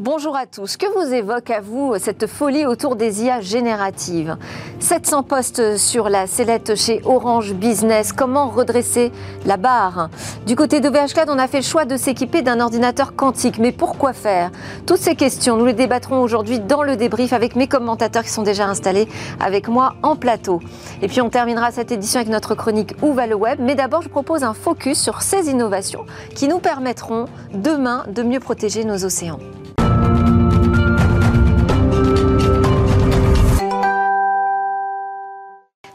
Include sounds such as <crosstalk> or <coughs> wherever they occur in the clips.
Bonjour à tous. Que vous évoque à vous cette folie autour des IA génératives? 700 postes sur la sellette chez Orange Business. Comment redresser la barre? Du côté de on a fait le choix de s'équiper d'un ordinateur quantique. Mais pourquoi faire? Toutes ces questions, nous les débattrons aujourd'hui dans le débrief avec mes commentateurs qui sont déjà installés avec moi en plateau. Et puis on terminera cette édition avec notre chronique Où va le web? Mais d'abord, je propose un focus sur ces innovations qui nous permettront demain de mieux protéger nos océans.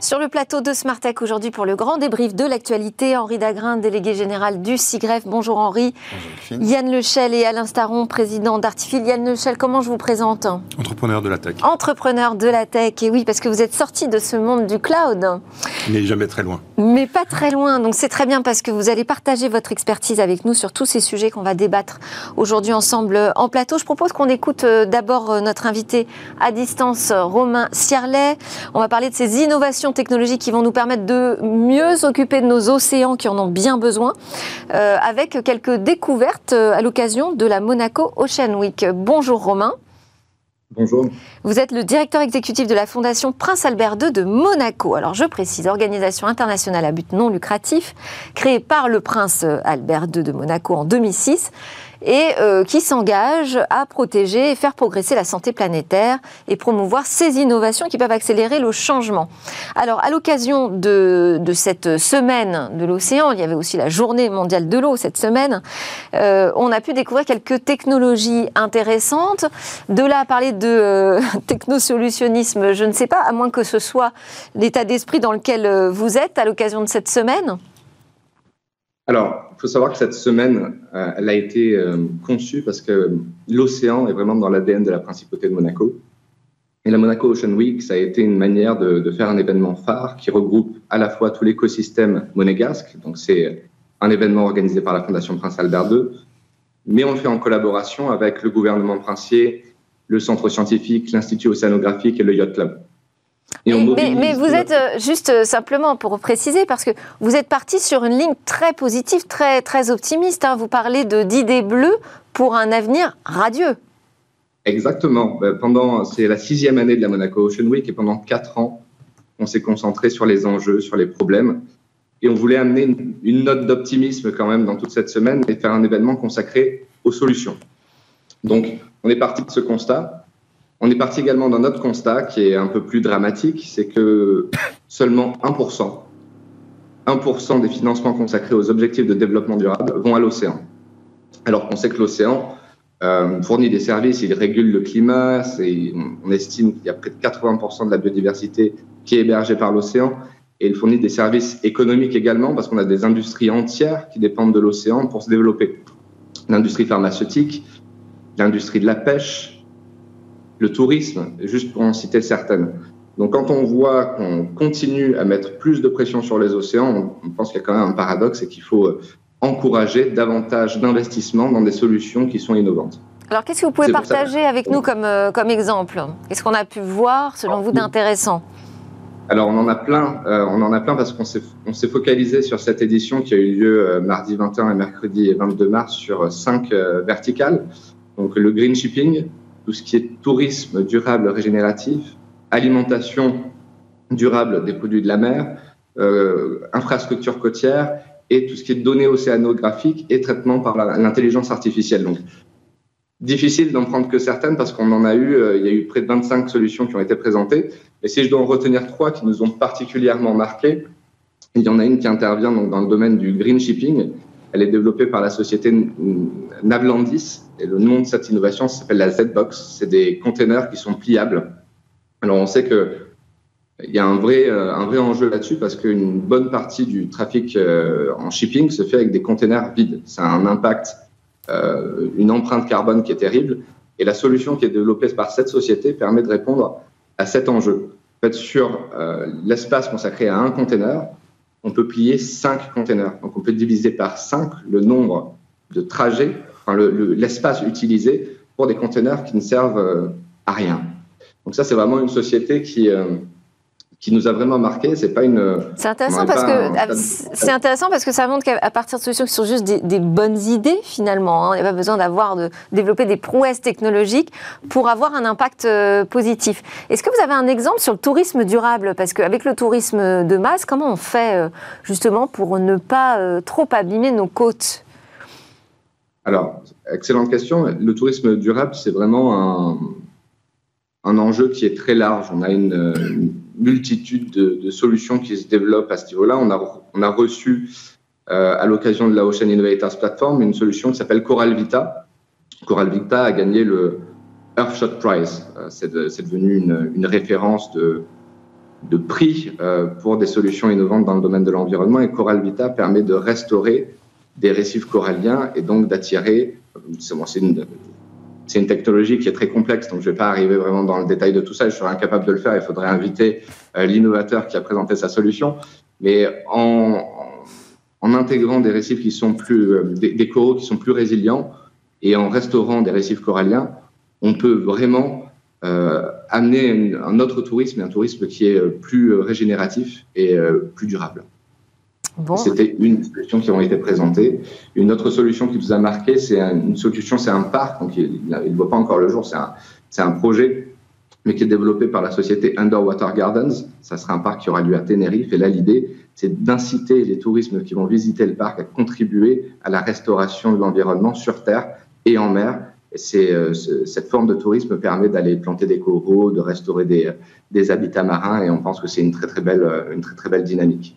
Sur le plateau de Smartech aujourd'hui pour le grand débrief de l'actualité, Henri Dagrin, délégué général du SIGREF. Bonjour Henri. Bonjour Yann Lechel et Alain Staron, président d'Artifil. Yann Lechel, comment je vous présente? Entrepreneur de la tech. Entrepreneur de la tech, et oui, parce que vous êtes sorti de ce monde du cloud. Mais jamais très loin. Mais pas très loin, donc c'est très bien parce que vous allez partager votre expertise avec nous sur tous ces sujets qu'on va débattre aujourd'hui ensemble en plateau. Je propose qu'on écoute euh, d'abord euh, notre invité à distance, Romain Cierlet. On va parler de ces innovations technologies qui vont nous permettre de mieux s'occuper de nos océans qui en ont bien besoin, euh, avec quelques découvertes euh, à l'occasion de la Monaco Ocean Week. Bonjour Romain. Bonjour. Vous êtes le directeur exécutif de la Fondation Prince Albert II de Monaco. Alors je précise, organisation internationale à but non lucratif, créée par le Prince Albert II de Monaco en 2006 et euh, qui s'engage à protéger et faire progresser la santé planétaire et promouvoir ces innovations qui peuvent accélérer le changement. Alors, à l'occasion de, cette semaine de l'océan, il y avait aussi la journée mondiale de l'eau cette semaine, euh, on a pu découvrir quelques technologies intéressantes. De là à parler de euh, <laughs> technosolutionnisme, je ne sais pas, à moins que ce soit l'état d'esprit dans lequel vous êtes à l'occasion de cette semaine. Alors, il faut savoir que cette semaine, euh, elle a été euh, conçue parce que l'océan est vraiment dans l'ADN de la principauté de Monaco. Et la Monaco Ocean Week, ça a été une manière de, de faire un événement phare qui regroupe à la fois tout l'écosystème monégasque, donc c'est un événement organisé par la Fondation Prince Albert II, mais on le fait en collaboration avec le gouvernement princier, le centre scientifique, l'Institut océanographique et le Yacht Club mais, vous êtes euh, juste euh, simplement pour préciser, parce que vous êtes parti sur une ligne très positive, très, très optimiste. Hein. Vous parlez d'idées bleues pour un avenir radieux. Exactement. Ben, pendant, c'est la sixième année de la Monaco Ocean Week et pendant quatre ans, on s'est concentré sur les enjeux, sur les problèmes. Et on voulait amener une, une note d'optimisme quand même dans toute cette semaine et faire un événement consacré aux solutions. Donc, on est parti de ce constat on est parti également d'un autre constat qui est un peu plus dramatique, c'est que seulement 1%, 1% des financements consacrés aux objectifs de développement durable vont à l'océan. Alors qu'on sait que l'océan euh, fournit des services, il régule le climat, on estime qu'il y a près de 80% de la biodiversité qui est hébergée par l'océan, et il fournit des services économiques également, parce qu'on a des industries entières qui dépendent de l'océan pour se développer. L'industrie pharmaceutique, l'industrie de la pêche, le tourisme, juste pour en citer certaines. Donc quand on voit qu'on continue à mettre plus de pression sur les océans, on pense qu'il y a quand même un paradoxe et qu'il faut euh, encourager davantage d'investissements dans des solutions qui sont innovantes. Alors qu'est-ce que vous pouvez partager avec nous comme, euh, comme exemple? Qu'est-ce qu'on a pu voir selon vous d'intéressant? Alors on en a plein, euh, on en a plein parce qu'on s'est focalisé sur cette édition qui a eu lieu mardi 21 et mercredi 22 mars sur cinq verticales. Donc le green shipping, tout ce qui est tourisme durable régénératif, alimentation durable des produits de la mer, euh, infrastructure côtière et tout ce qui est données océanographiques et traitement par l'intelligence artificielle. Donc, difficile d'en prendre que certaines parce qu'on en a eu, euh, il y a eu près de 25 solutions qui ont été présentées. Et si je dois en retenir trois qui nous ont particulièrement marqué, il y en a une qui intervient donc dans le domaine du green shipping. Elle est développée par la société Navlandis et le nom de cette innovation s'appelle la Z-Box. C'est des containers qui sont pliables. Alors on sait que il y a un vrai, euh, un vrai enjeu là-dessus parce qu'une bonne partie du trafic euh, en shipping se fait avec des containers vides. Ça a un impact, euh, une empreinte carbone qui est terrible. Et la solution qui est développée par cette société permet de répondre à cet enjeu. En fait, sur l'espace consacré à un container, on peut plier cinq containers. Donc on peut diviser par cinq le nombre de trajets l'espace utilisé pour des conteneurs qui ne servent euh, à rien. Donc ça, c'est vraiment une société qui, euh, qui nous a vraiment marqué. C'est pas une. C'est intéressant parce que c'est intéressant parce que ça montre qu'à partir de solutions qui sont juste des, bonnes idées finalement, hein, il n'y a pas besoin d'avoir de développer des prouesses technologiques pour avoir un impact euh, positif. Est-ce que vous avez un exemple sur le tourisme durable? Parce qu'avec le tourisme de masse, comment on fait euh, justement pour ne pas euh, trop abîmer nos côtes? Alors, excellente question. Le tourisme durable, c'est vraiment un, un enjeu qui est très large. On a une multitude de, solutions qui se développent à ce niveau-là. On a, on a reçu euh, à l'occasion de la Ocean Innovators Platform une solution qui s'appelle Coral Vita. Coral Vita a gagné le Earthshot Prize. Euh, c'est, devenu une, une, référence de, de prix euh, pour des solutions innovantes dans le domaine de l'environnement. Et Coral Vita permet de restaurer des récifs coralliens et donc d'attirer, c'est une, c'est une technologie qui est très complexe, donc je ne vais pas arriver vraiment dans le détail de tout ça. Je serais incapable de le faire. Il faudrait inviter euh, l'innovateur qui a présenté sa solution. Mais en, intégrant des récifs qui sont plus, euh, des, coraux qui sont plus résilients et en restaurant des récifs coralliens, on peut vraiment euh, amener un autre tourisme, un tourisme qui est plus régénératif et plus durable. C'était une solution qui a été présentée. Une autre solution qui vous a marqué, c'est une solution, c'est un parc, donc il ne voit pas encore le jour, c'est un, projet, mais qui est développé par la société Underwater Gardens. Ça sera un parc qui aura lieu à Tenerife. Et là, l'idée, c'est d'inciter les touristes qui vont visiter le parc à contribuer à la restauration de l'environnement sur Terre et en mer. Euh, cette forme de tourisme permet d'aller planter des coraux, de restaurer des, des habitats marins, et on pense que c'est une très très belle, une très très belle dynamique.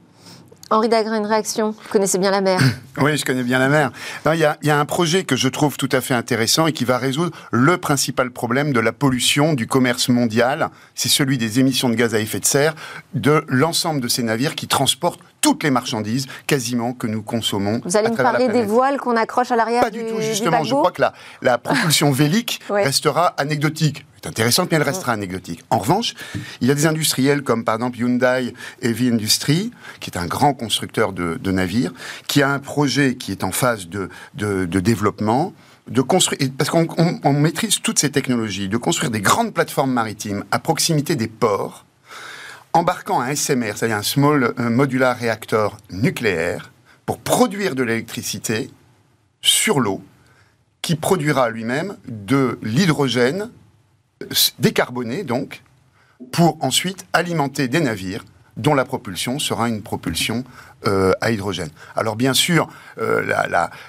Henri Dagrin, une réaction Vous connaissez bien la mer <laughs> Oui, je connais bien la mer. Il y, a, un projet que je trouve tout à fait intéressant et qui va résoudre le principal problème de la pollution du commerce mondial. C'est celui des émissions de gaz à effet de serre de l'ensemble de ces navires qui transportent toutes les marchandises quasiment que nous consommons. Vous allez me parler des voiles qu'on accroche à l'arrière Pas du, tout, justement. je crois que la, la propulsion <laughs> vélique restera anecdotique. C'est intéressant, mais elle restera anecdotique. En revanche, il y a des industriels comme par exemple Hyundai Heavy Industry, qui est un grand constructeur de, navires, qui a un projet qui est en phase de, de, développement de construire, parce qu'on maîtrise toutes ces technologies, de construire des grandes plateformes maritimes à proximité des ports, embarquant un SMR, c'est-à-dire un Small Modular Reactor nucléaire, pour produire de l'électricité sur l'eau, qui produira lui-même de l'hydrogène décarboné, donc, pour ensuite alimenter des navires dont la propulsion sera une propulsion euh, à hydrogène. Alors bien sûr, euh,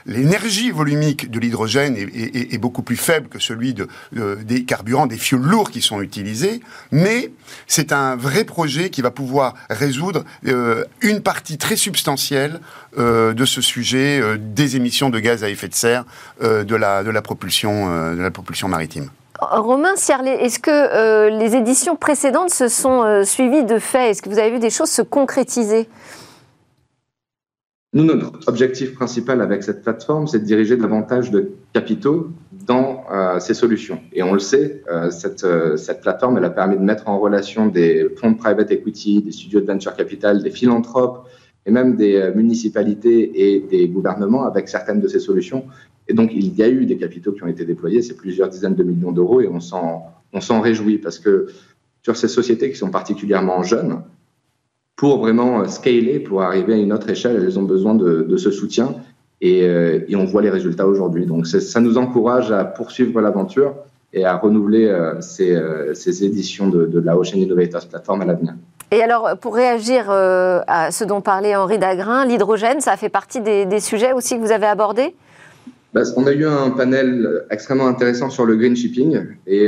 l'énergie volumique de l'hydrogène est, beaucoup plus faible que celui de, des carburants, des fioles lourds qui sont utilisés, mais c'est un vrai projet qui va pouvoir résoudre euh, une partie très substantielle de ce sujet des émissions de gaz à effet de serre de, la, propulsion, de la propulsion maritime. Romain Ciarlet, est-ce que les éditions précédentes se sont suivies de faits? Est-ce que vous avez vu des choses se concrétiser? Notre objectif principal avec cette plateforme, c'est de diriger davantage de capitaux dans euh, ces solutions. Et on le sait, euh, cette, euh, cette, plateforme, elle a permis de mettre en relation des fonds de private equity, des studios de venture capital, des philanthropes et même des municipalités et des gouvernements avec certaines de ces solutions. Et donc, il y a eu des capitaux qui ont été déployés, c'est plusieurs dizaines de millions d'euros, et on s'en réjouit parce que sur ces sociétés qui sont particulièrement jeunes, pour vraiment euh, scaler, pour arriver à une autre échelle, elles ont besoin de, ce soutien euh, et, on voit les résultats aujourd'hui. Donc ça nous encourage à poursuivre l'aventure et à renouveler euh, ces, éditions de, la Ocean Innovators Platform à l'avenir. Et alors, pour réagir à ce dont parlait Henri Dagrin, l'hydrogène, ça fait partie des, sujets aussi que vous avez abordés? Bah, On a eu un panel extrêmement intéressant sur le green shipping et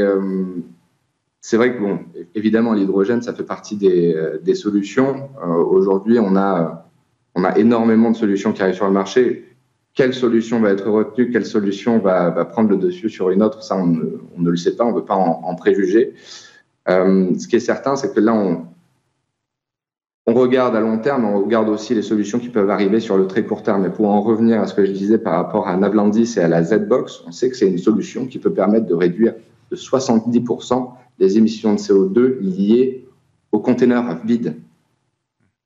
c'est vrai que, bon, évidemment, l'hydrogène, ça fait partie des, euh, solutions. Euh, aujourd'hui, on a, on a énormément de solutions qui arrivent sur le marché. Quelle solution va être retenue? Quelle solution va, prendre le dessus sur une autre? Ça, on ne, le sait pas, on ne veut pas en, préjuger. Euh, ce qui est certain, c'est que là, on, on regarde à long terme, on regarde aussi les solutions qui peuvent arriver sur le très court terme. Et pour en revenir à ce que je disais par rapport à Navlandis et à la Z-Box, on sait que c'est une solution qui peut permettre de réduire de 70% des émissions de CO2 liées aux conteneurs vides.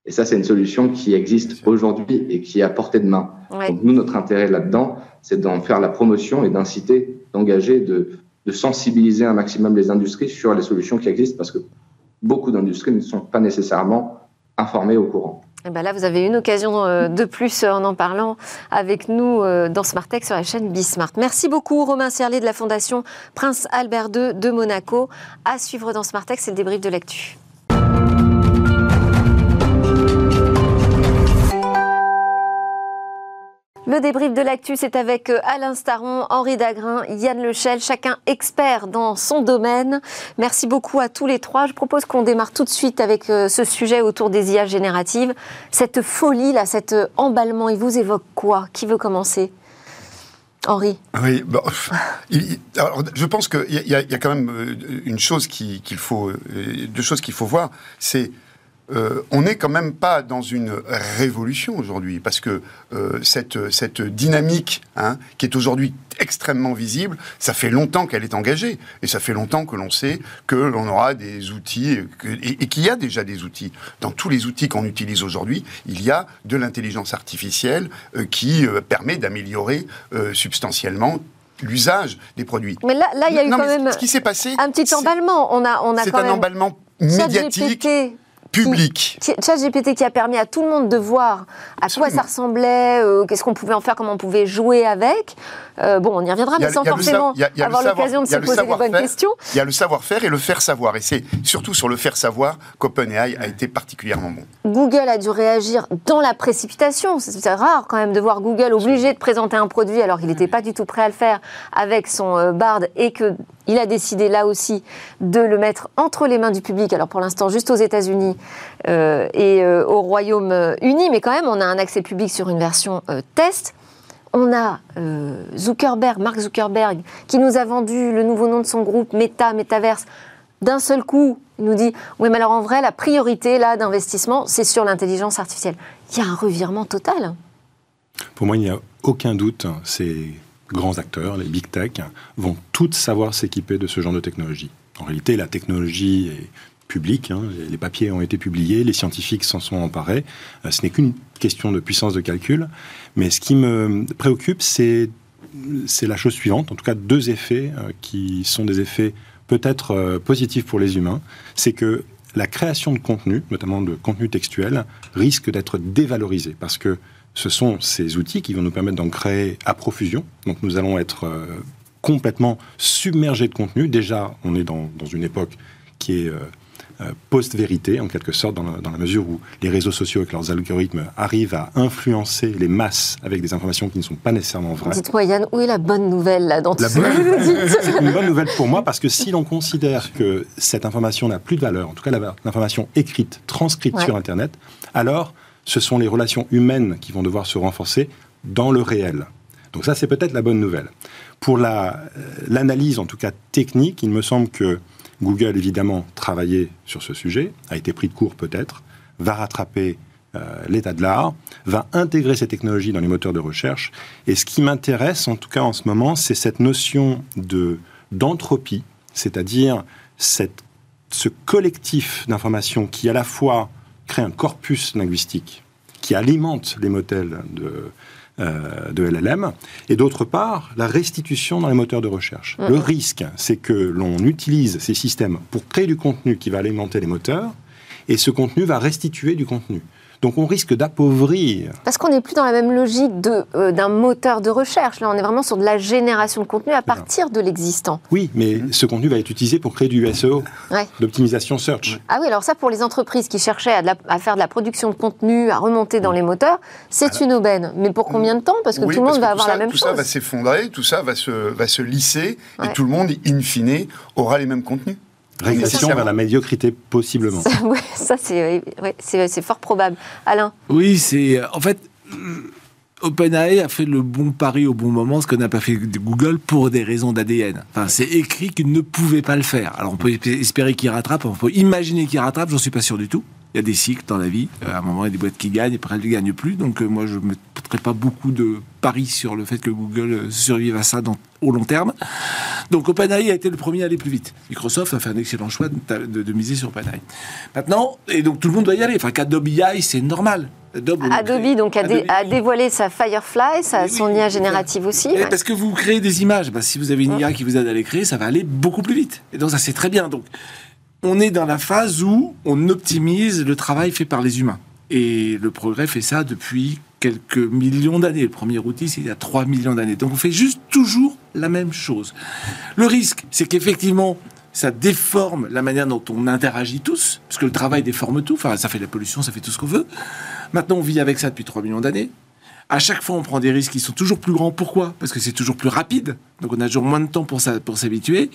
Et ça, c'est une solution qui existe aujourd'hui et qui est à portée de main. Donc, nous, notre intérêt là-dedans, c'est d'en faire la promotion et d'inciter, d'engager, de, de sensibiliser un maximum les industries sur les solutions qui existent parce que beaucoup d'industries ne sont pas nécessairement informées au courant. Et eh ben là, vous avez une occasion euh, de plus en en parlant avec nous euh, dans Smart Tech sur la chaîne Bismart. Merci beaucoup, Romain Serlet de la Fondation Prince Albert II de Monaco. À suivre dans Smart Tech, c'est le débrief de l'actu. Le débrief de l'actu, c'est avec euh, Alain Staron, Henri Dagrin, Yann Lechel, chacun expert dans son domaine. Merci beaucoup à tous les trois. Je propose qu'on démarre tout de suite avec euh, ce sujet autour des IA génératives. Cette folie, là, cet euh, emballement, il vous évoque quoi? Qui veut commencer? Henri Oui, bon, alors, je pense qu'il y, y, a quand même une chose qu'il faut, deux choses qu'il faut voir, c'est euh, on n'est quand même pas dans une révolution aujourd'hui, parce que euh, cette, cette dynamique hein, qui est aujourd'hui extrêmement visible, ça fait longtemps qu'elle est engagée, et ça fait longtemps que l'on sait que l'on aura des outils, et, qu'il y a déjà des outils. Dans tous les outils qu'on utilise aujourd'hui, il y a de l'intelligence artificielle euh, qui permet d'améliorer substantiellement l'usage des produits. Mais là, là, il y a eu quand même ce qui s'est passé, un petit emballement. On a, on a c'est un emballement médiatique public. ChatGPT qui a permis à tout le monde de voir à quoi ça ressemblait, euh, qu'est-ce qu'on pouvait en faire, comment on pouvait jouer avec. Euh, bon, on y reviendra, mais sans forcément avoir l'occasion de se poser les bonnes questions. Il y a le savoir-faire et le faire savoir. Et c'est surtout sur le faire savoir qu'OpenAI a été particulièrement bon. Google a dû réagir dans la précipitation. C'est rare quand même de voir Google obligé de présenter un produit alors qu'il n'était pas du tout prêt à le faire avec son euh, Bard et qu'il a décidé là aussi de le mettre entre les mains du public. Alors pour l'instant, juste aux États-Unis euh, et au Royaume-Uni, mais quand même, on a un accès public sur une version test on a euh, Zuckerberg, Mark Zuckerberg, qui nous a vendu le nouveau nom de son groupe, Meta, Metaverse. D'un seul coup, il nous dit Oui, mais alors en vrai, la priorité là d'investissement, c'est sur l'intelligence artificielle. Il y a un revirement total. Pour moi, il n'y a aucun doute. Ces grands acteurs, les big tech, vont toutes savoir s'équiper de ce genre de technologie. En réalité, la technologie est public. Hein. Les papiers ont été publiés, les scientifiques s'en sont emparés. Euh, ce n'est qu'une question de puissance de calcul. Mais ce qui me préoccupe, c'est la chose suivante, en tout cas deux effets euh, qui sont des effets peut-être euh, positifs pour les humains. C'est que la création de contenu, notamment de contenu textuel, risque d'être dévalorisée parce que ce sont ces outils qui vont nous permettre d'en créer à profusion. Donc nous allons être complètement submergés de contenu. Déjà, on est dans, dans une époque qui est post-vérité, en quelque sorte, dans la, mesure où les réseaux sociaux avec leurs algorithmes arrivent à influencer les masses avec des informations qui ne sont pas nécessairement vraies. Dites-moi, Yann, où est la bonne nouvelle là, dans tout ça <laughs> C'est une bonne nouvelle pour moi parce que si l'on considère que cette information n'a plus de valeur, en tout cas l'information écrite, transcrite sur Internet, alors ce sont les relations humaines qui vont devoir se renforcer dans le réel. Donc ça, c'est peut-être la bonne nouvelle. Pour euh, l'analyse, en tout cas technique, il me semble que Google, évidemment, travaillait sur ce sujet, a été pris de court peut-être, va rattraper euh, l'état de l'art, va intégrer ces technologies dans les moteurs de recherche. Et ce qui m'intéresse, en tout cas en ce moment, c'est cette notion de d'entropie, c'est-à-dire ce collectif d'informations qui à la fois crée un corpus linguistique, qui alimente les modèles de, euh, de LLM, et d'autre part, la restitution dans les moteurs de recherche. Le risque, c'est que l'on utilise ces systèmes pour créer du contenu qui va alimenter les moteurs, et ce contenu va restituer du contenu. Donc on risque d'appauvrir. Parce qu'on n'est plus dans la même logique euh, d'un moteur de recherche. Là, on est vraiment sur de la génération de contenu à partir de l'existant. Oui, mais ce contenu va être utilisé pour créer du SEO, d'optimisation search. Ah oui, alors ça, pour les entreprises qui cherchaient à, faire de la production de contenu, à remonter dans les moteurs, c'est une aubaine. Mais pour combien de temps? Parce que tout le monde va avoir la même chose. Tout ça va s'effondrer, tout ça va se, va se lisser, et tout le monde, in fine, aura les mêmes contenus. Régression vers la médiocrité, possiblement. <laughs> Oui, ça, c'est fort probable. Alain Oui, c'est. En fait. OpenAI a fait le bon pari au bon moment, ce que n'a pas fait Google pour des raisons d'ADN. Enfin, c'est écrit qu'il ne pouvait pas le faire. Alors on peut espérer qu'il rattrape, on peut imaginer qu'il rattrape, j'en suis pas sûr du tout. Il y a des cycles dans la vie. Euh, à un moment, il y a des boîtes qui gagnent, et après, elles ne gagnent plus. Donc, euh, moi, je ne mettrai pas beaucoup de paris sur le fait que Google euh, survive à ça dans, au long terme. Donc, OpenAI a été le premier à aller plus vite. Microsoft a fait un excellent choix de, miser sur OpenAI. Maintenant, et donc, tout le monde doit y aller. Enfin, qu'Adobe AI, c'est normal. Adobe, donc, a, dévoilé sa Firefly, sa, son IA générative aussi. Parce que vous créez des images. Bah, si vous avez une IA qui vous aide à les créer, ça va aller beaucoup plus vite. Et donc, ça, c'est très bien. Donc, on est dans la phase où on optimise le travail fait par les humains. Et le progrès fait ça depuis quelques millions d'années. Le premier outil, c'est il y a 3 millions d'années. Donc on fait juste toujours la même chose. Le risque, c'est qu'effectivement, ça déforme la manière dont on interagit tous, parce que le travail déforme tout. Enfin, ça fait la pollution, ça fait tout ce qu'on veut. Maintenant, on vit avec ça depuis 3 millions d'années. À chaque fois, on prend des risques qui sont toujours plus grands. Pourquoi? Parce que c'est toujours plus rapide. Donc, on a toujours moins de temps pour, pour s'habituer.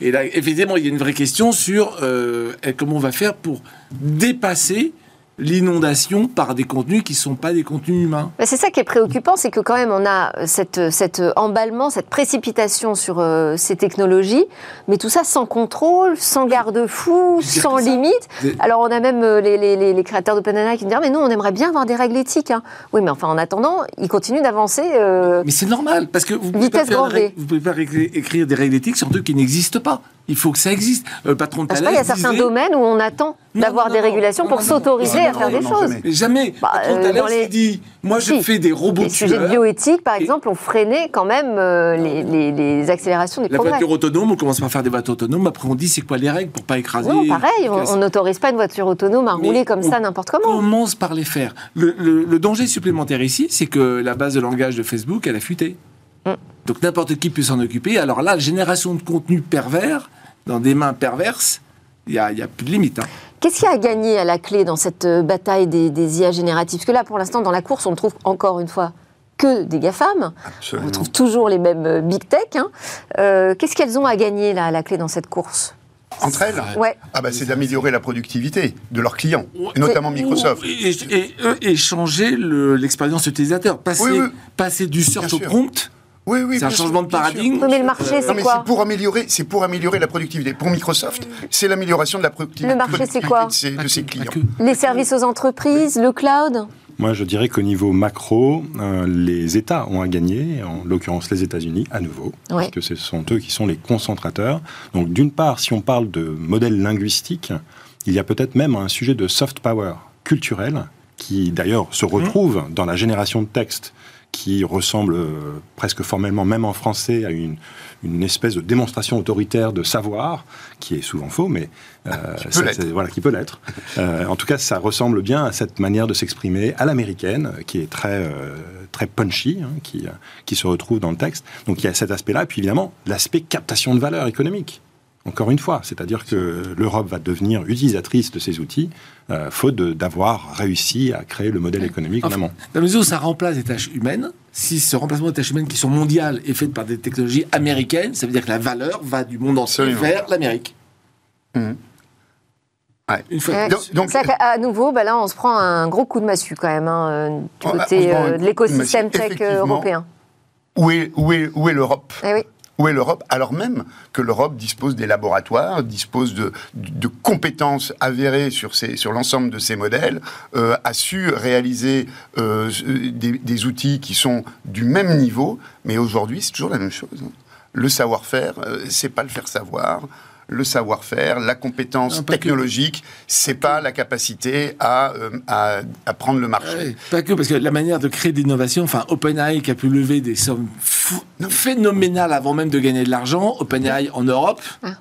Et là, évidemment, il y a une vraie question sur euh, comment on va faire pour dépasser l'inondation par des contenus qui ne sont pas des contenus humains. c'est ça qui est préoccupant, c'est que quand même on a cette, cet emballement, cette précipitation sur euh, ces technologies, mais tout ça sans contrôle, sans garde-fou, sans limite. Alors on a même euh, les, les, les, créateurs d'OpenAI qui nous disent mais nous on aimerait bien avoir des règles éthiques. Hein. Oui, mais enfin en attendant, ils continuent d'avancer. Euh, mais c'est normal parce que vous ne pouvez, pas écrire des règles éthiques sur deux qui n'existent pas. Il faut que ça existe. Le patron de Thales. Il y a certains domaines où on attend d'avoir des régulations pour s'autoriser à faire des choses. Jamais. Bah, patron de euh, dit moi je fais des robots les sujets de bioéthique, par exemple, ont freiné quand même euh, les, accélérations des la progrès. Voiture autonome, on commence par faire des voitures autonomes. Après, on dit c'est quoi les règles pour pas écraser. Non, pareil. On n'autorise pas une voiture autonome à rouler comme ça n'importe comment. On commence par les faire. Le, danger supplémentaire ici, c'est que la base de langage de Facebook, elle a fuité. Mm. Donc n'importe qui peut s'en occuper. Alors là, la génération de contenu pervers dans des mains perverses, il n'y a, a, plus de limite. Hein. Qu'est-ce qui a gagné à la clé dans cette euh, bataille des, IA génératives? Parce que là, pour l'instant, dans la course, on ne trouve encore une fois que des GAFAM. On trouve toujours les mêmes euh, big tech. Hein. Euh, qu'est-ce qu'elles ont à gagner là, à la clé dans cette course? Entre elles? Ouais. ah bah, C'est d'améliorer la productivité de leurs clients, et notamment Microsoft. Et, et, changer l'expérience utilisateur. Passer, passer du search au prompt oui, oui, c'est un changement de paradigme. mais le marché, c'est quoi C'est pour améliorer, c'est pour améliorer la productivité. Pour Microsoft, c'est l'amélioration de la productivité. Le marché, c'est quoi De ses clients. Les services aux entreprises, le cloud. Moi, je dirais qu'au niveau macro, euh, les États ont à gagner, en l'occurrence les États-Unis, à nouveau, parce que ce sont eux qui sont les concentrateurs. Donc, d'une part, si on parle de modèle linguistique, il y a peut-être même un sujet de soft power culturel qui, d'ailleurs, se retrouve dans la génération de textes qui ressemble euh, presque formellement, même en français, à une, une, espèce de démonstration autoritaire de savoir, qui est souvent faux, mais euh, qui peut voilà, qui peut l'être. <laughs> Euh, en tout cas, ça ressemble bien à cette manière de s'exprimer à l'américaine, qui est très, très punchy, hein, qui, qui se retrouve dans le texte. Donc il y a cet aspect-là, et puis évidemment, l'aspect captation de valeur économique encore une fois. C'est-à-dire que l'Europe va devenir utilisatrice de ces outils, euh, faute d'avoir réussi à créer le modèle économique enfin, vraiment. Dans la mesure où ça remplace des tâches humaines, si ce remplacement des tâches humaines qui sont mondiales est fait par des technologies américaines, ça veut dire que la valeur va du monde entier vers l'Amérique. Mmh. Une fois. donc, à nouveau, bah là, on se prend un gros coup de massue quand même hein, euh, du côté euh, de l'écosystème tech européen. Où est, où est, où est l'Europe? Eh oui. Où est l'Europe Alors même que l'Europe dispose des laboratoires, dispose de, compétences avérées sur, l'ensemble de ces modèles, euh, a su réaliser euh, des, des, outils qui sont du même niveau, mais aujourd'hui c'est toujours la même chose. Le savoir-faire, euh, c'est pas le faire savoir le savoir-faire, la compétence technologique, c'est pas la capacité à, euh, à, à, prendre le marché. pas que, parce que la manière de créer d'innovation, enfin, OpenAI qui a pu lever des sommes phénoménales avant même de gagner de l'argent, OpenAI en Europe, ah.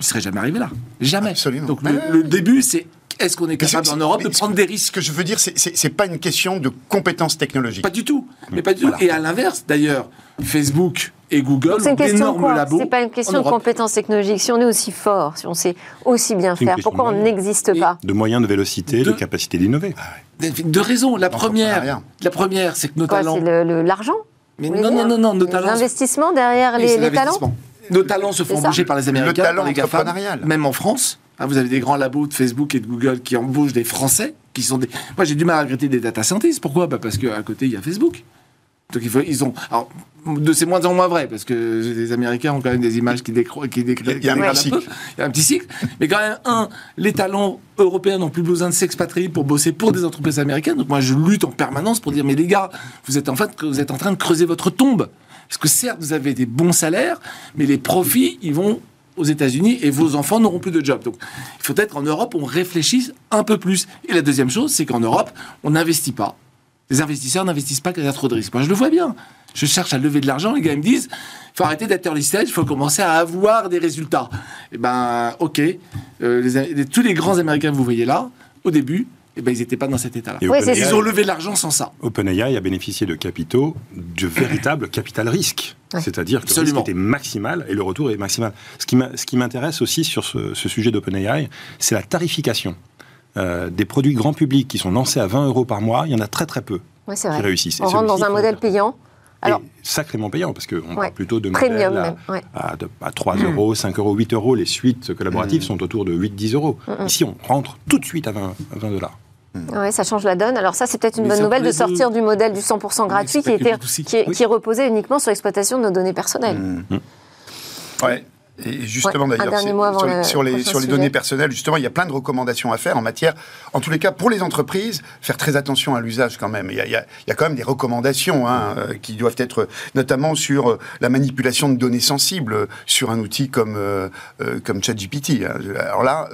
il serait jamais arrivé là. Jamais. Absolument. Donc le, début, c'est est-ce qu'on est capable en Europe de prendre des risques Ce que je veux dire, c'est pas une question de compétences technologiques. Pas du tout. Mais pas du tout. Et à l'inverse, d'ailleurs, Facebook et Google ont d'énormes labos. C'est pas une question de compétences technologiques. Si on est aussi fort, si on sait aussi bien faire, pourquoi on n'existe pas De moyens de vélocité, de, capacité d'innover. De raisons. La première, la première, c'est que nos talents. C'est l'argent. Mais non, non, non, non, nos talents. L'investissement derrière les, les talents. Nos talents se font embaucher par les Américains, par les GAFA, même en France. Hein, vous avez des grands labos de Facebook et de Google qui embauchent des Français, qui sont des... Moi, j'ai du mal à regretter des data scientists. Pourquoi? Bah Parce qu'à côté, il y a Facebook. Donc il faut, ils ont. Alors, c'est moins en moins vrai parce que les Américains ont quand même des images qui, qui décrivent. Il y a un, petit cycle. Il y a un petit cycle. Mais quand même, un, les talents européens n'ont plus besoin de s'expatrier pour bosser pour des entreprises américaines. Donc moi, je lutte en permanence pour dire mais les gars, vous êtes en fait, vous êtes en train de creuser votre tombe. Parce que certes, vous avez des bons salaires, mais les profits, ils vont aux États-Unis et vos enfants n'auront plus de job. Donc, il faut être qu'en Europe, on réfléchisse un peu plus. Et la deuxième chose, c'est qu'en Europe, on n'investit pas Les investisseurs n'investissent pas quand trop de risques. Moi, je le vois bien. Je cherche à lever de l'argent, les gars me disent, il faut arrêter d'être early stage, il faut commencer à avoir des résultats. Eh ben, ok. Euh, tous les grands Américains que vous voyez là, au début, eh ben, ils n'étaient pas dans cet état-là. ils ont levé de l'argent sans ça. OpenAI a bénéficié de capitaux de véritable <coughs> capital risque. C'est-à-dire que le risque était maximal et le retour est maximal. Ce qui m'intéresse aussi sur ce, sujet d'OpenAI, c'est la tarification. Euh, des produits grand public qui sont lancés à 20 euros par mois, il y en a très très peu qui réussissent. On rentre dans un modèle payant alors, sacrément payant, parce qu'on parle plutôt de modèles à, à, 3 mm. euros, 5 euros, 8 euros. Les suites collaboratives mm. sont autour de 8-10 euros. Mm, Ici, on rentre tout de suite à 20, à 20 dollars. Oui, ça change la donne. Alors ça, c'est peut-être une bonne nouvelle de sortir du modèle du 100% gratuit qui, était, qui, reposait uniquement sur l'exploitation de nos données personnelles. Ouais. Et justement, d'ailleurs, sur, les, sur les données personnelles, justement, il y a plein de recommandations à faire en matière, en tous les cas, pour les entreprises, faire très attention à l'usage quand même. Il y, a, il, y a, quand même des recommandations hein, euh, qui doivent être, notamment sur euh, la manipulation de données sensibles euh, sur un outil comme, comme ChatGPT. Hein. Alors là,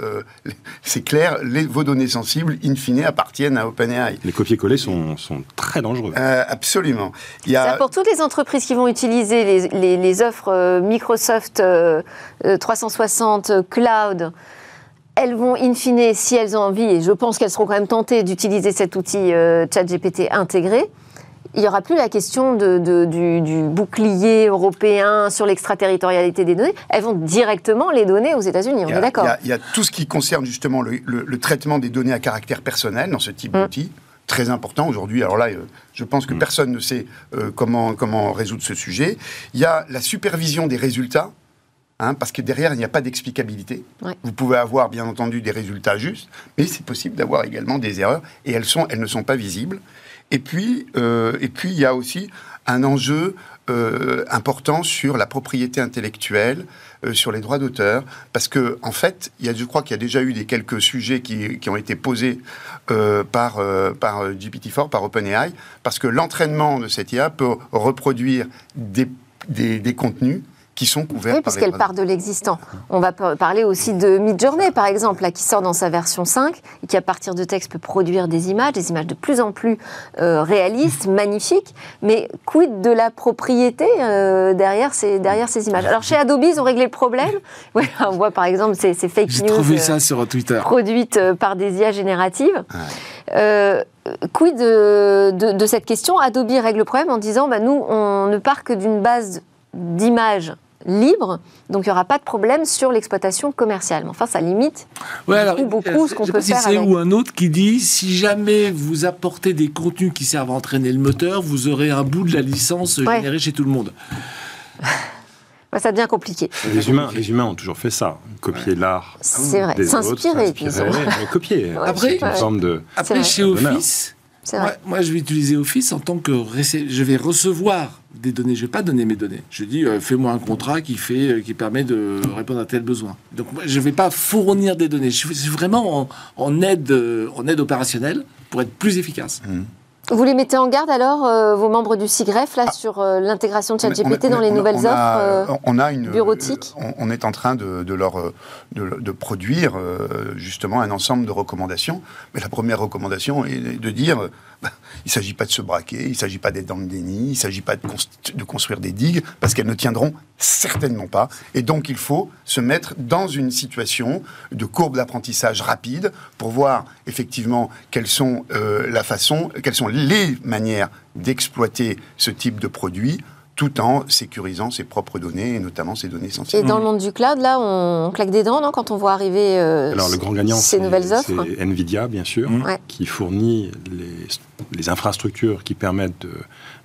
<laughs> c'est clair, les, vos données sensibles, in fine, appartiennent à OpenAI. Les copier-coller sont, sont, très dangereux. absolument. Il y a... pour toutes les entreprises qui vont utiliser les, les, les offres Microsoft 360 euh, cloud, elles vont, in fine, si elles ont envie, et je pense qu'elles seront quand même tentées d'utiliser cet outil euh, ChatGPT intégré, il n'y aura plus la question de, du, bouclier européen sur l'extraterritorialité des données. Elles vont directement les donner aux États-Unis, on est d'accord Il y, a tout ce qui concerne justement le, traitement des données à caractère personnel dans ce type mm. d'outil très important aujourd'hui. Alors là, euh, je pense que mm. personne ne sait comment, comment résoudre ce sujet. Il y a la supervision des résultats Hein, parce que derrière, il n'y a pas d'explicabilité. Vous pouvez avoir, bien entendu, des résultats justes, mais c'est possible d'avoir également des erreurs, et elles, sont, elles ne sont pas visibles. Et puis, euh, et puis il y a aussi un enjeu euh, important sur la propriété intellectuelle, euh, sur les droits d'auteur, parce que en fait, il y a, je crois qu'il y a déjà eu des quelques sujets qui, qui ont été posés par, par GPT-4, par OpenAI, parce que l'entraînement de cette IA peut reproduire des, des, des contenus qui sont couverts oui, puisqu'elle part de l'existant. On va parler aussi de Midjourney, par exemple, là, qui sort dans sa version 5 et qui, à partir de texte, peut produire des images, des images de plus en plus euh, réalistes, <laughs> magnifiques. Mais quid de la propriété euh, derrière, ces, derrière ces images? Alors, chez Adobe, ils ont réglé le problème. <laughs> on voit, par exemple, ces, fake news. trouvé ça sur Twitter. Produites euh, par des IA génératives. quid de, de, cette question? Adobe règle le problème en disant bah, nous, on ne part que d'une base d'images libre, donc il n'y aura pas de problème sur l'exploitation commerciale. Mais enfin, ça limite beaucoup ce qu'on peut faire. C'est ou un autre qui dit si jamais vous apportez des contenus qui servent à entraîner le moteur, vous aurez un bout de la licence générée chez tout le monde. <laughs> ça devient compliqué. Les humains, les humains ont toujours fait ça, copier l'art. C'est vrai, s'inspirer, copier. Après, de, après chez Office, moi, je vais utiliser Office en tant que je vais recevoir des données. Je vais pas donner mes données. Je dis euh, fais-moi un contrat qui fait euh, qui permet de répondre à tel besoin. Donc je vais pas fournir des données. Je suis vraiment en, aide euh, en aide opérationnelle pour être plus efficace. Mmh. Vous les mettez en garde alors, euh, vos membres du CIGREF, là, ah. sur euh, l'intégration de ChatGPT dans les nouvelles offres euh, on a une, bureautiques on, est en train de, leur de, produire justement un ensemble de recommandations. Mais la première recommandation est de dire bah, il ne s'agit pas de se braquer, il ne s'agit pas d'être dans le déni, il ne s'agit pas de, de, construire des digues, parce qu'elles ne tiendront certainement pas. Et donc il faut se mettre dans une situation de courbe d'apprentissage rapide pour voir effectivement quelles sont la façon, quelles sont les manières d'exploiter ce type de produit tout en sécurisant ses propres données, et notamment ses données sensibles. Et dans le monde du cloud, là, on claque des dents, non, quand on voit arriver euh, Alors, le grand gagnant, ces nouvelles offres C'est NVIDIA, bien sûr, qui fournit les, infrastructures qui permettent de,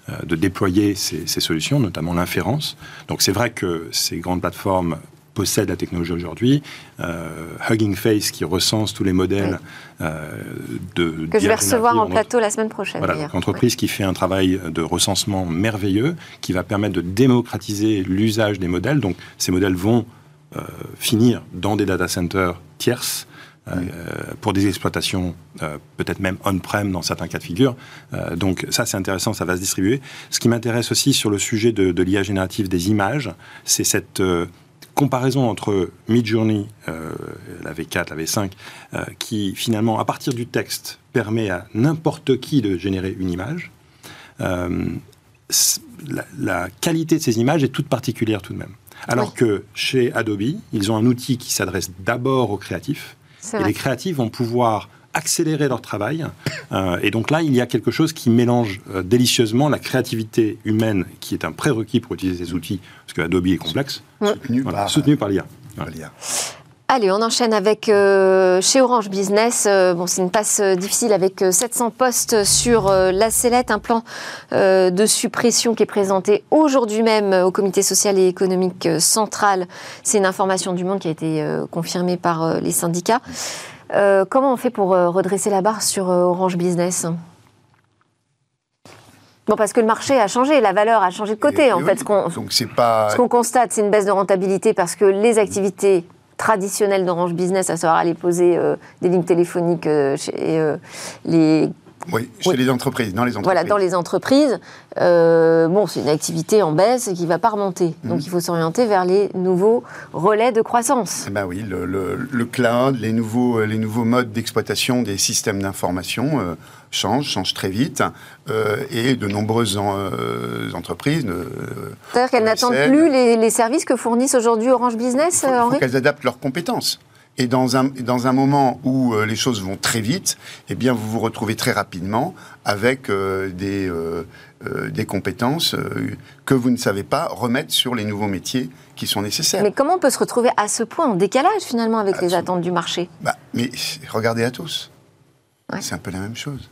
euh, de déployer ces, ces, solutions, notamment l'inférence. Donc, c'est vrai que ces grandes plateformes possède la technologie aujourd'hui. Euh, Hugging Face qui recense tous les modèles euh, de que je vais recevoir en plateau la semaine prochaine. Voilà, entreprise qui fait un travail de recensement merveilleux, qui va permettre de démocratiser l'usage des modèles. Donc ces modèles vont euh, finir dans des data centers tierces. pour des exploitations peut-être même on-prem dans certains cas de figure. donc ça c'est intéressant, ça va se distribuer. Ce qui m'intéresse aussi sur le sujet de, de l'IA générative des images, c'est cette comparaison entre Midjourney, euh, la V4, la V5, euh, qui finalement, à partir du texte, permet à n'importe qui de générer une image, euh, la, la, qualité de ces images est toute particulière tout de même. Alors oui. que chez Adobe, ils ont un outil qui s'adresse d'abord aux créatifs, et vrai. les créatifs vont pouvoir accélérer leur travail. Euh, et donc là, il y a quelque chose qui mélange euh, délicieusement la créativité humaine, qui est un prérequis pour utiliser ces outils, parce que Adobe est complexe, soutenu, voilà, par, soutenu par l'IA. Allez, on enchaîne avec euh, chez Orange Business. Euh, bon, c'est une passe euh, difficile avec 700 postes sur la sellette, un plan de suppression qui est présenté aujourd'hui même au Comité social et économique central. C'est une information du Monde qui a été confirmée par les syndicats. Comment on fait pour redresser la barre sur Orange Business? Bon, parce que le marché a changé, la valeur a changé de côté. Et, en et fait, oui, ce qu'on qu constate, c'est une baisse de rentabilité parce que les activités traditionnelles d'Orange Business, à savoir aller poser euh, des lignes téléphoniques euh, chez euh, les oui, chez oui. les entreprises, dans les entreprises. Voilà, dans les entreprises. Euh, bon, c'est une activité en baisse qui ne va pas remonter. Mmh. Donc il faut s'orienter vers les nouveaux relais de croissance. Eh ben oui, le, le, le, cloud, les nouveaux, les nouveaux modes d'exploitation des systèmes d'information euh, changent, changent très vite. Euh, et de nombreuses en, entreprises. C'est-à-dire qu'elles n'attendent plus les, les, services que fournissent aujourd'hui Orange Business, Il faut, Henri faut qu'elles adaptent leurs compétences. Et dans un, dans un moment où euh, les choses vont très vite, eh bien, vous vous retrouvez très rapidement avec euh, des, euh, des compétences que vous ne savez pas remettre sur les nouveaux métiers qui sont nécessaires. Mais comment on peut se retrouver à ce point en décalage finalement avec Absolument. les attentes du marché? Bah, Mais regardez à tous. Ouais. C'est un peu la même chose.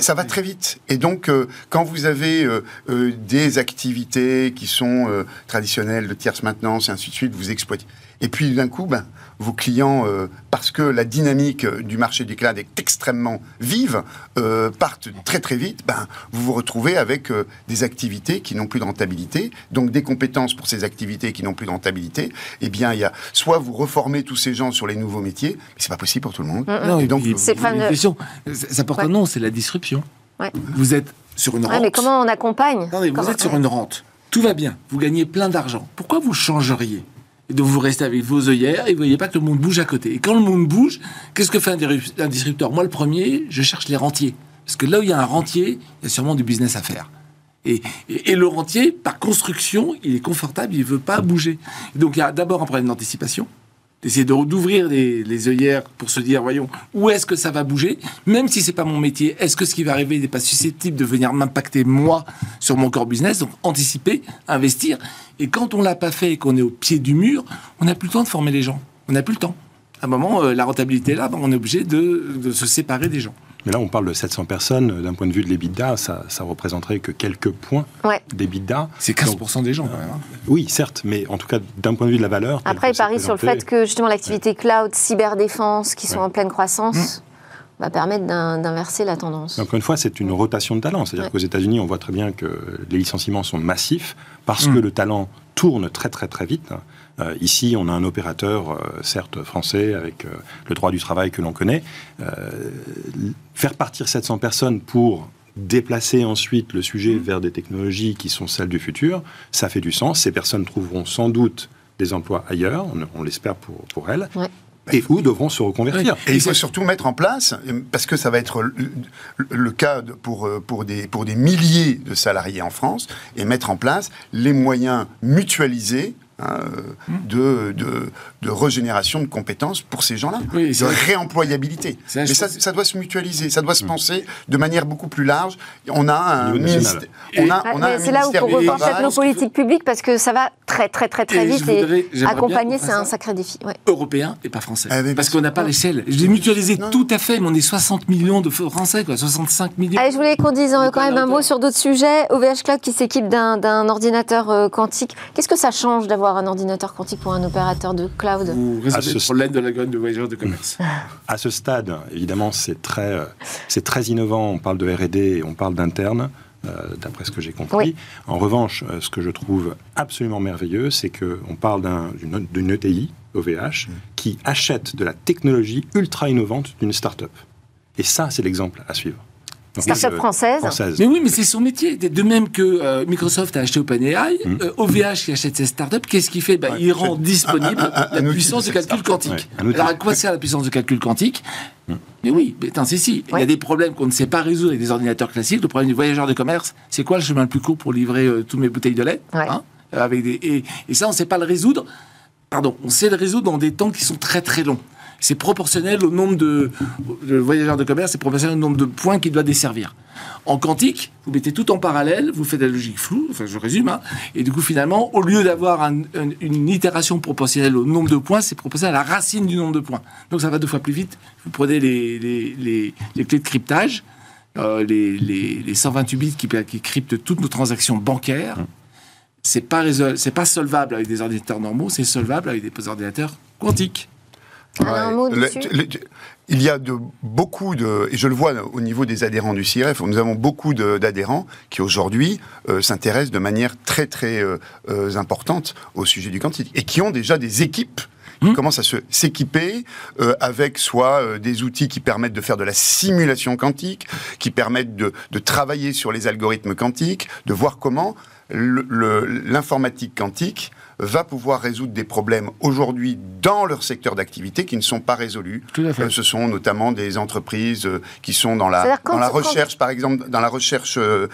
ça va très vite. Et donc, euh, quand vous avez euh, euh, des activités qui sont traditionnelles de tierce maintenance et ainsi de suite, vous exploitez. Et puis d'un coup, ben, vos clients, euh, parce que la dynamique du marché du cloud est extrêmement vive, euh, partent très très vite, ben, vous vous retrouvez avec euh, des activités qui n'ont plus de rentabilité, donc des compétences pour ces activités qui n'ont plus de rentabilité. Eh bien, il y a soit vous reformez tous ces gens sur les nouveaux métiers, mais c'est pas possible pour tout le monde. Mm -hmm. Non, et donc, c'est pas une question. Ça porte ouais. un nom, c'est la disruption. Ouais. Vous êtes sur une rente. Ouais, mais comment on accompagne? Attendez, comment... vous êtes sur une rente. Tout va bien. Vous gagnez plein d'argent. Pourquoi vous changeriez? Et donc vous restez avec vos œillères et vous voyez pas que le monde bouge à côté. Et quand le monde bouge, qu'est-ce que fait un disrupteur? Moi, le premier, je cherche les rentiers. Parce que là où il y a un rentier, il y a sûrement du business à faire. Et, et, le rentier, par construction, il est confortable, il ne veut pas bouger. Donc il y a d'abord un problème d'anticipation d'essayer d'ouvrir les, les, œillères pour se dire, voyons, où est-ce que ça va bouger? Même si c'est pas mon métier, est-ce que ce qui va arriver n'est pas susceptible de venir m'impacter, moi, sur mon core business? Donc, anticiper, investir. Et quand on l'a pas fait et qu'on est au pied du mur, on n'a plus le temps de former les gens. On n'a plus le temps. À un moment, euh, la rentabilité est là, on est obligé de se séparer des gens. Mais là, on parle de 700 personnes. D'un point de vue de l'EBITDA, ça, ça représenterait que quelques points ouais. d'EBITDA. C'est 15% Donc, des gens, quand même. Hein. Oui, certes, mais en tout cas, d'un point de vue de la valeur. Après, il parie sur le fait que justement l'activité cloud, cyberdéfense, qui sont ouais. en pleine croissance, mmh. va permettre d'inverser la tendance. Encore une fois, c'est une rotation de talent. C'est-à-dire ouais. qu'aux États-Unis, on voit très bien que les licenciements sont massifs parce mmh. que le talent tourne très, très, très vite. Euh, ici, on a un opérateur, euh, certes français, avec euh, le droit du travail que l'on connaît. faire partir 700 personnes pour déplacer ensuite le sujet mmh. vers des technologies qui sont celles du futur, ça fait du sens. Ces personnes trouveront sans doute des emplois ailleurs, on, on l'espère pour, pour elles. Ouais et où devront se reconvertir. Et il faut surtout mettre en place, parce que ça va être le, le cas pour, pour, des, pour des milliers de salariés en France, et mettre en place les moyens mutualisés Hein, de, de, de, régénération de compétences pour ces gens-là, oui, de réemployabilité. Mais ça, ça, doit se mutualiser, ça doit se penser de manière beaucoup plus large. On a un ministère. On a, on a c'est là où il faut revoir peut-être nos politiques publiques parce que ça va très très très très et vite et accompagner c'est un sacré défi. Ouais. Européen et pas français. Ah, parce qu'on n'a pas l'échelle. Je l'ai mutualisé non. tout à fait, mais on est 60 millions de Français, quoi, 65 millions. Allez, je voulais qu'on dise quand même un mot sur d'autres sujets. OVH Cloud qui s'équipe d'un ordinateur euh, quantique. Qu'est-ce que ça change d'avoir un ordinateur quantique pour un opérateur de cloud Vous résolvez le problème de la de voyageurs de commerce. À ce stade, évidemment, c'est très, c'est très innovant. On parle de R&D et on parle d'interne. Euh, d'après ce que j'ai compris. Oui. En revanche, euh, ce que je trouve absolument merveilleux, c'est qu'on parle d'une ETI, OVH, mmh. qui achète de la technologie ultra innovante d'une start-up. Et ça, c'est l'exemple à suivre. Start-up française. Mais oui, mais c'est son métier. De même que euh, Microsoft a acheté OpenAI, OVH mm. euh, qui achète ses startups, qu'est-ce qu'il fait? Ben, Il rend disponible la puissance de calcul quantique. Alors à quoi sert la puissance de calcul quantique? Mm. Mais oui, mais attends, c'est si. Il y a des problèmes qu'on ne sait pas résoudre avec des ordinateurs classiques. Le problème du voyageur de commerce, c'est quoi le chemin le plus court pour livrer euh, toutes mes bouteilles de lait hein avec des, et, et ça, on ne sait pas le résoudre. Pardon, on sait le résoudre dans des temps qui sont très très longs c'est proportionnel au nombre de, voyageurs de commerce, c'est proportionnel au nombre de points qu'il doit desservir. En quantique, vous mettez tout en parallèle, vous faites la logique floue, enfin je résume, hein, et du coup finalement, au lieu d'avoir une itération proportionnelle au nombre de points, c'est proportionnel à la racine du nombre de points. Donc ça va deux fois plus vite. Vous prenez les, clés de cryptage, euh, les, 128 bits qui, cryptent toutes nos transactions bancaires. C'est pas, pas solvable avec des ordinateurs normaux, c'est solvable avec des ordinateurs quantiques il y a de, beaucoup de, et je le vois au niveau des adhérents du CIRF, nous avons beaucoup d'adhérents qui aujourd'hui euh, s'intéressent de manière très très euh, euh, importante au sujet du quantique et qui ont déjà des équipes qui mmh. commencent à se s'équiper avec soit des outils qui permettent de faire de la simulation quantique, qui permettent de, de travailler sur les algorithmes quantiques, de voir comment l'informatique quantique va pouvoir résoudre des problèmes aujourd'hui dans leur secteur d'activité qui ne sont pas résolus. Euh, ce sont notamment des entreprises euh, qui sont dans la, dans la recherche, par exemple, dans la recherche euh,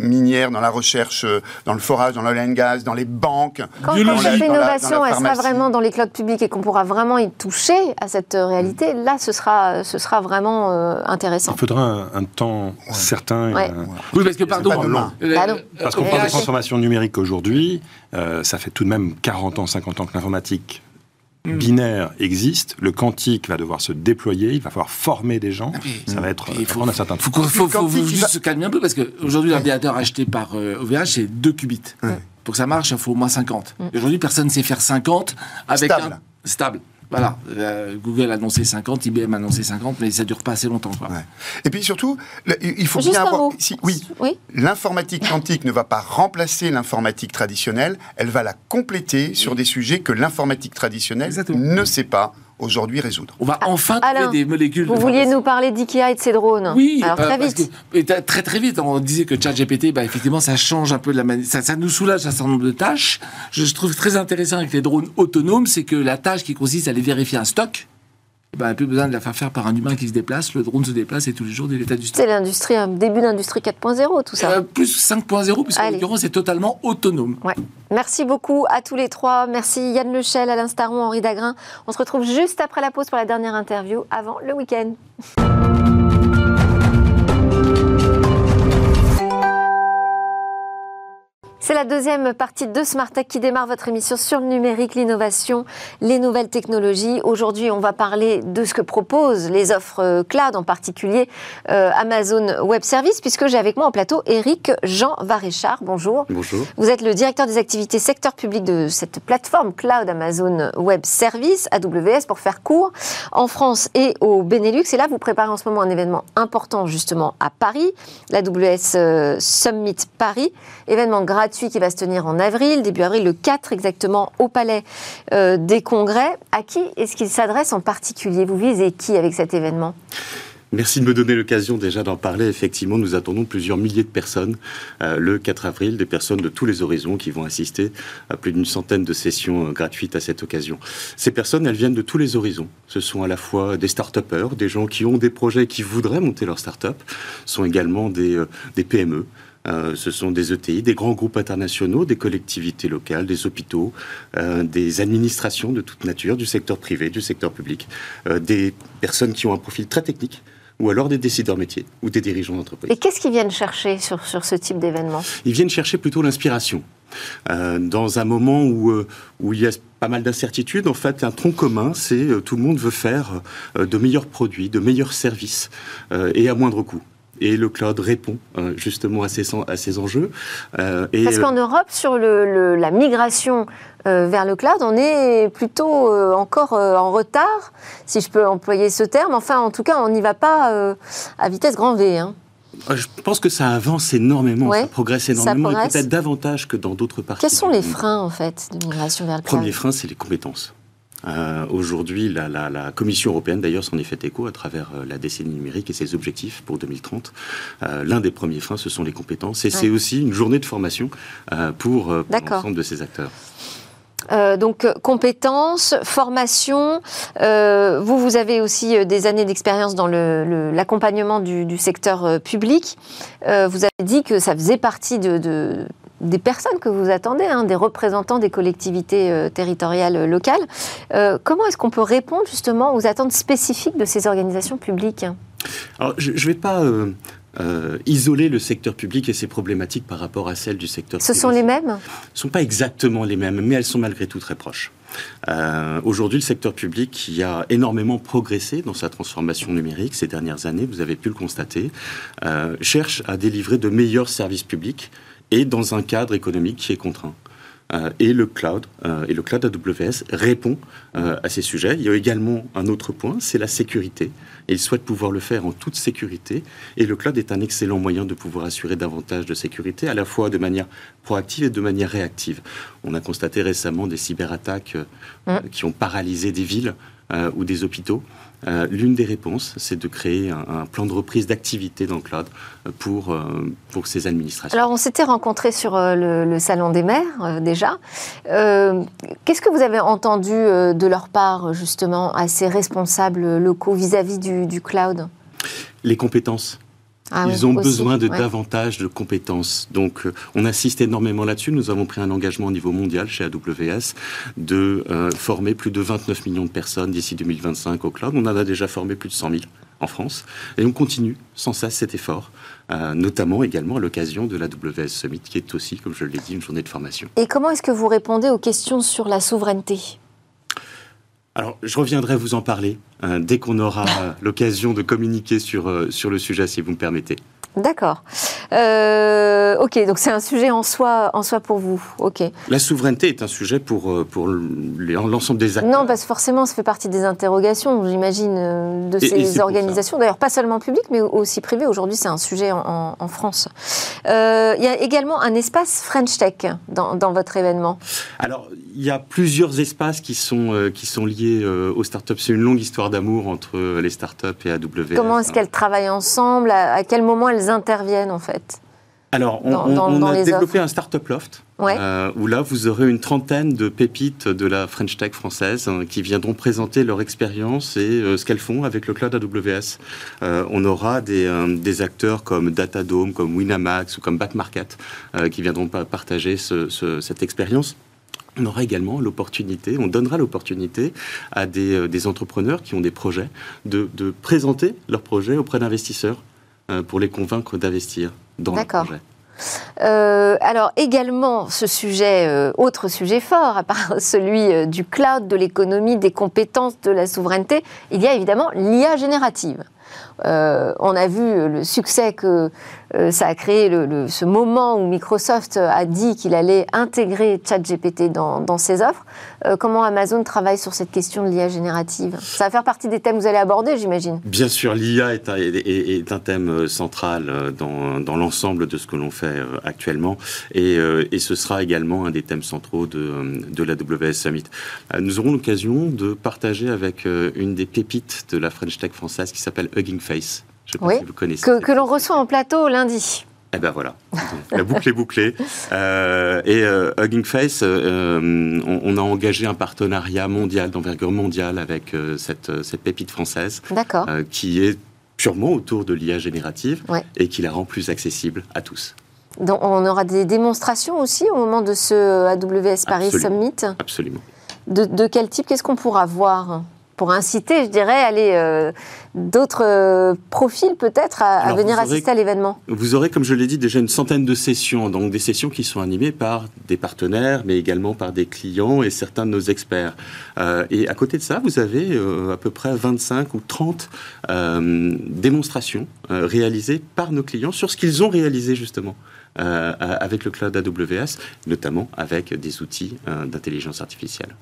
minière, dans la recherche, dans le forage, dans l'oil and gas, dans les banques. Quand, quand cette innovation, elle sera vraiment dans les clouds publics et qu'on pourra vraiment y toucher à cette réalité, là, ce sera, ce sera vraiment intéressant. Il faudra un, temps certain. Oui, parce que, pardon, parce qu'on parle de transformation numérique aujourd'hui, ça fait tout de même 40 ans, 50 ans que l'informatique hmm. binaire existe, le quantique va devoir se déployer, il va falloir former des gens, ah, ça va être il faut, un certain temps. Il faut, faut, juste se calmer un peu parce qu'aujourd'hui l'ordinateur acheté par OVH euh, c'est 2 qubits. Pour que ça marche, il faut au moins 50. Hmm. Aujourd'hui, personne ne sait faire 50 avec stable. un stable. Voilà, euh, Google a annoncé 50, IBM a annoncé 50, mais ça dure pas assez longtemps. Et puis surtout, il faut bien avoir. oui, oui. l'informatique quantique ne va pas remplacer l'informatique traditionnelle, elle va la compléter sur des sujets que l'informatique traditionnelle ne sait pas aujourd'hui résoudre. On va enfin trouver des molécules. Vous vouliez nous parler d'IKEA et de ses drones Oui, Alors, très vite. très très vite, on disait que ChatGPT, bah, effectivement, ça change un peu de la manière, ça, nous soulage un certain nombre de tâches. Je, trouve très intéressant avec les drones autonomes, c'est que la tâche qui consiste à aller vérifier un stock, ben, plus besoin de la faire faire par un humain qui se déplace. Le drone se déplace et tous les jours de l'état du stock. C'est l'industrie, un début d'industrie 4.0, tout ça. Euh, plus 5.0, puisqu'en l'occurrence, c'est totalement autonome. Ouais. Merci beaucoup à tous les trois. Merci Yann Lechel, Alain Staron, Henri Dagrin. On se retrouve juste après la pause pour la dernière interview avant le week-end. C'est la deuxième partie de Smart Tech qui démarre votre émission sur le numérique, l'innovation, les nouvelles technologies. Aujourd'hui, on va parler de ce que proposent les offres euh, cloud, en particulier euh, Amazon Web Services, puisque j'ai avec moi en plateau Eric Jean Varéchard. Bonjour. Bonjour. Vous êtes le directeur des activités secteur public de cette plateforme cloud Amazon Web Services, AWS pour faire court, en France et au Benelux. Et là, vous préparez en ce moment un événement important justement à Paris, l'AWS euh, Summit Paris, événement gratuit qui va se tenir en avril, début avril, le 4 exactement, au Palais euh, des Congrès. À qui est-ce qu'il s'adresse en particulier? Vous visez qui avec cet événement? Merci de me donner l'occasion déjà d'en parler. Effectivement, nous attendons plusieurs milliers de personnes euh, le 4 avril, des personnes de tous les horizons qui vont assister à plus d'une centaine de sessions euh, gratuites à cette occasion. Ces personnes, elles viennent de tous les horizons. Ce sont à la fois des start-upers, des gens qui ont des projets qui voudraient monter leur start-up, sont également des PME, euh, ce sont des ETI, des grands groupes internationaux, des collectivités locales, des hôpitaux, euh, des administrations de toute nature, du secteur privé, du secteur public, euh, des personnes qui ont un profil très technique ou alors des décideurs métiers ou des dirigeants d'entreprise. Et qu'est-ce qu'ils viennent chercher sur, sur ce type d'événement? Ils viennent chercher plutôt l'inspiration. dans un moment où, où il y a pas mal d'incertitudes, en fait, un tronc commun, c'est tout le monde veut faire de meilleurs produits, de meilleurs services et à moindre coût et le cloud répond euh, justement à ces, à ces enjeux. Euh, et Parce qu'en Europe, sur le, la migration euh, vers le cloud, on est plutôt encore en retard, si je peux employer ce terme. Enfin, en tout cas, on n'y va pas à vitesse grand V. Hein. Je pense que ça avance énormément, ça progresse énormément, et peut-être davantage que dans d'autres parties. Quels sont les freins, en fait, de migration vers le cloud? Premier frein, c'est les compétences. Aujourd'hui, la, la, Commission européenne, d'ailleurs, s'en est fait écho à travers la décennie numérique et ses objectifs pour 2030. L'un des premiers freins, ce sont les compétences. Et c'est aussi une journée de formation pour, pour l'ensemble de ces acteurs. Euh, donc compétences, formation. Euh, vous, vous avez aussi euh, des années d'expérience dans l'accompagnement du, secteur public. vous avez dit que ça faisait partie de, des personnes que vous attendez, hein, des représentants des collectivités territoriales locales. comment est-ce qu'on peut répondre justement aux attentes spécifiques de ces organisations publiques? Alors, je ne vais pas euh, isoler le secteur public et ses problématiques par rapport à celles du secteur Ce sont les mêmes? Ce ne sont pas exactement les mêmes, mais elles sont malgré tout très proches. Euh, aujourd'hui, le secteur public qui a énormément progressé dans sa transformation numérique ces dernières années, vous avez pu le constater, euh, cherche à délivrer de meilleurs services publics et dans un cadre économique qui est contraint. Euh, et le cloud, euh, et le cloud AWS répond euh, à ces sujets. Il y a également un autre point, c'est la sécurité. Et il souhaite pouvoir le faire en toute sécurité. Et le cloud est un excellent moyen de pouvoir assurer davantage de sécurité, à la fois de manière proactive et de manière réactive. On a constaté récemment des cyberattaques mmh. qui ont paralysé des villes ou des hôpitaux. Euh, l'une des réponses, c'est de créer un, plan de reprise d'activité dans le cloud euh, pour, euh, pour ces administrations. Alors, on s'était rencontrés sur le, Salon des maires déjà. Qu'est-ce que vous avez entendu de leur part, justement, à ces responsables locaux vis-à-vis du, du cloud? Les compétences. Ah Ils ont besoin de davantage de compétences. Donc, euh, on assiste énormément là-dessus. Nous avons pris un engagement au niveau mondial chez AWS de euh, former plus de 29 millions de personnes d'ici 2025 au cloud. On en a déjà formé plus de 100 000 en France. Et on continue sans cesse cet effort, euh, notamment également à l'occasion de l'AWS Summit, qui est aussi, comme je l'ai dit, une journée de formation. Et comment est-ce que vous répondez aux questions sur la souveraineté? Alors, je reviendrai vous en parler dès qu'on aura l'occasion de communiquer sur, euh, sur le sujet, si vous me permettez. D'accord. Euh, ok, donc c'est un sujet en soi, en soi pour vous. Ok. La souveraineté est un sujet pour, euh, pour l'ensemble des acteurs. Non, parce que forcément, ça fait partie des interrogations, j'imagine, euh, de ces organisations. D'ailleurs, pas seulement publiques, mais aussi privées. Aujourd'hui, c'est un sujet en, France. Il y a également un espace French Tech dans, dans, votre événement. Alors, il y a plusieurs espaces qui sont, qui sont liés aux startups. C'est une longue histoire d'amour entre les startups et AWS. Comment est-ce qu'elles travaillent ensemble? À, à quel moment elles interviennent en fait alors, on, a développé un Startup Loft, euh, où là, vous aurez une trentaine de pépites de la French Tech française hein, qui viendront présenter leur expérience et euh, ce qu'elles font avec le cloud AWS. Euh, on aura des, des, acteurs comme Datadome, comme Winamax ou comme Backmarket qui viendront partager cette expérience. On aura également l'opportunité, on donnera l'opportunité à des, des, entrepreneurs qui ont des projets de, de présenter leurs projets auprès d'investisseurs pour les convaincre d'investir dans le projet. Euh, alors également ce sujet, euh, autre sujet fort, à part <laughs> celui du cloud, de l'économie, des compétences, de la souveraineté, il y a évidemment l'IA générative. On a vu le succès que euh, ça a créé ce moment où Microsoft a dit qu'il allait intégrer ChatGPT dans, ses offres. Euh, comment Amazon travaille sur cette question de l'IA générative? Ça va faire partie des thèmes que vous allez aborder, j'imagine. Bien sûr, l'IA est, un thème euh, central dans, l'ensemble de ce que l'on fait actuellement et, et, ce sera également un des thèmes centraux de, de la WS Summit. Nous aurons l'occasion de partager avec une des pépites de la French Tech française qui s'appelle Hugging Face. Oui, Que, l'on reçoit en plateau lundi. Eh ben voilà, la boucle est bouclée. Euh, et euh, Hugging Face, euh, on, a engagé un partenariat mondial, d'envergure mondiale, avec cette, cette, pépite française, qui est purement autour de l'IA générative et qui la rend plus accessible à tous. Donc on aura des démonstrations aussi au moment de ce AWS Paris Summit. Absolument. De, de quel type Qu'est-ce qu'on pourra voir pour inciter, je dirais, aller euh, d'autres euh, profils peut-être à, venir assister à l'événement Vous aurez, comme je l'ai dit, déjà une centaine de sessions, donc des sessions qui sont animées par des partenaires, mais également par des clients et certains de nos experts. Euh, et à côté de ça, vous avez à peu près 25 ou 30 démonstrations réalisées par nos clients sur ce qu'ils ont réalisé justement. avec le cloud AWS, notamment avec des outils d'intelligence artificielle.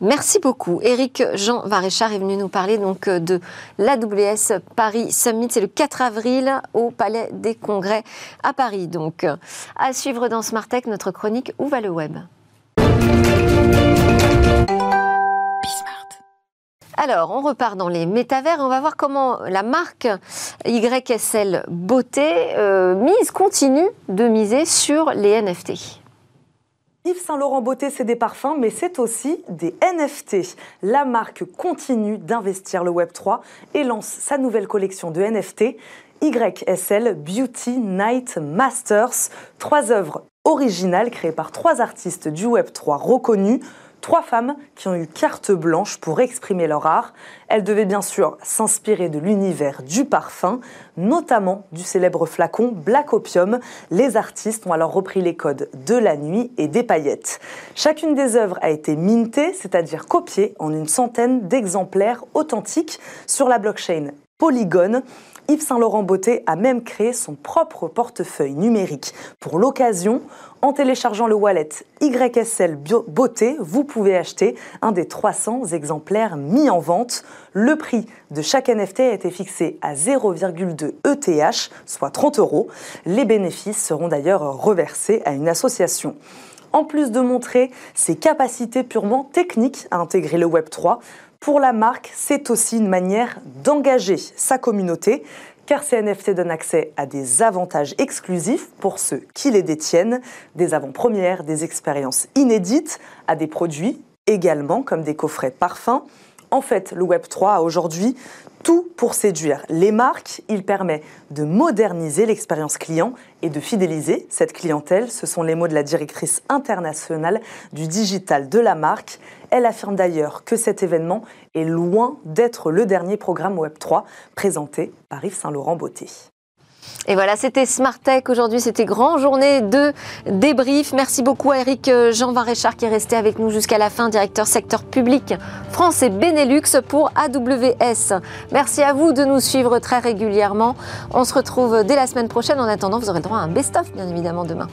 Merci beaucoup. Eric Jean Varéchard est venu nous parler donc euh, de l'AWS Paris Summit. C'est le 4 avril au Palais des Congrès à Paris. Donc, à suivre dans Smart Tech, notre chronique Où va le web? Alors, on repart dans les métavers. On va voir comment la marque YSL Beauté euh, mise, continue de miser sur les NFT. Yves Saint Laurent Beauté, c'est des parfums, mais c'est aussi des NFT. La marque continue d'investir le Web3 et lance sa nouvelle collection de NFT, YSL Beauty Night Masters. Trois œuvres originales créées par trois artistes du Web3 reconnus trois femmes qui ont eu carte blanche pour exprimer leur art. Elles devaient bien sûr s'inspirer de l'univers du parfum, notamment du célèbre flacon Black Opium. Les artistes ont alors repris les codes de la nuit et des paillettes. Chacune des œuvres a été mintée, c'est-à-dire copiée en une centaine d'exemplaires authentiques sur la blockchain Polygon. Yves Saint Laurent Beauté a même créé son propre portefeuille numérique pour l'occasion. En téléchargeant le wallet YSL Beauté, vous pouvez acheter un des 300 exemplaires mis en vente. Le prix de chaque NFT a été fixé à 0,2 ETH, soit 30 euros. Les bénéfices seront d'ailleurs reversés à une association en plus de montrer ses capacités purement techniques à intégrer le Web 3, pour la marque, c'est aussi une manière d'engager sa communauté, car ces NFT donnent accès à des avantages exclusifs pour ceux qui les détiennent, des avant-premières, des expériences inédites, à des produits également comme des coffrets parfums. En fait, le Web3 a aujourd'hui tout pour séduire les marques. Il permet de moderniser l'expérience client et de fidéliser cette clientèle. Ce sont les mots de la directrice internationale du digital de la marque. Elle affirme d'ailleurs que cet événement est loin d'être le dernier programme Web3 présenté par Yves Saint-Laurent Beauté. Et voilà, c'était Smart Tech. Aujourd'hui, c'était grande journée de débrief. Merci beaucoup à Eric euh, Jean Varéchard qui est resté avec nous jusqu'à la fin, directeur secteur public France et Benelux pour AWS. Merci à vous de nous suivre très régulièrement. On se retrouve dès la semaine prochaine. En attendant, vous aurez droit à un best-of, bien évidemment, demain.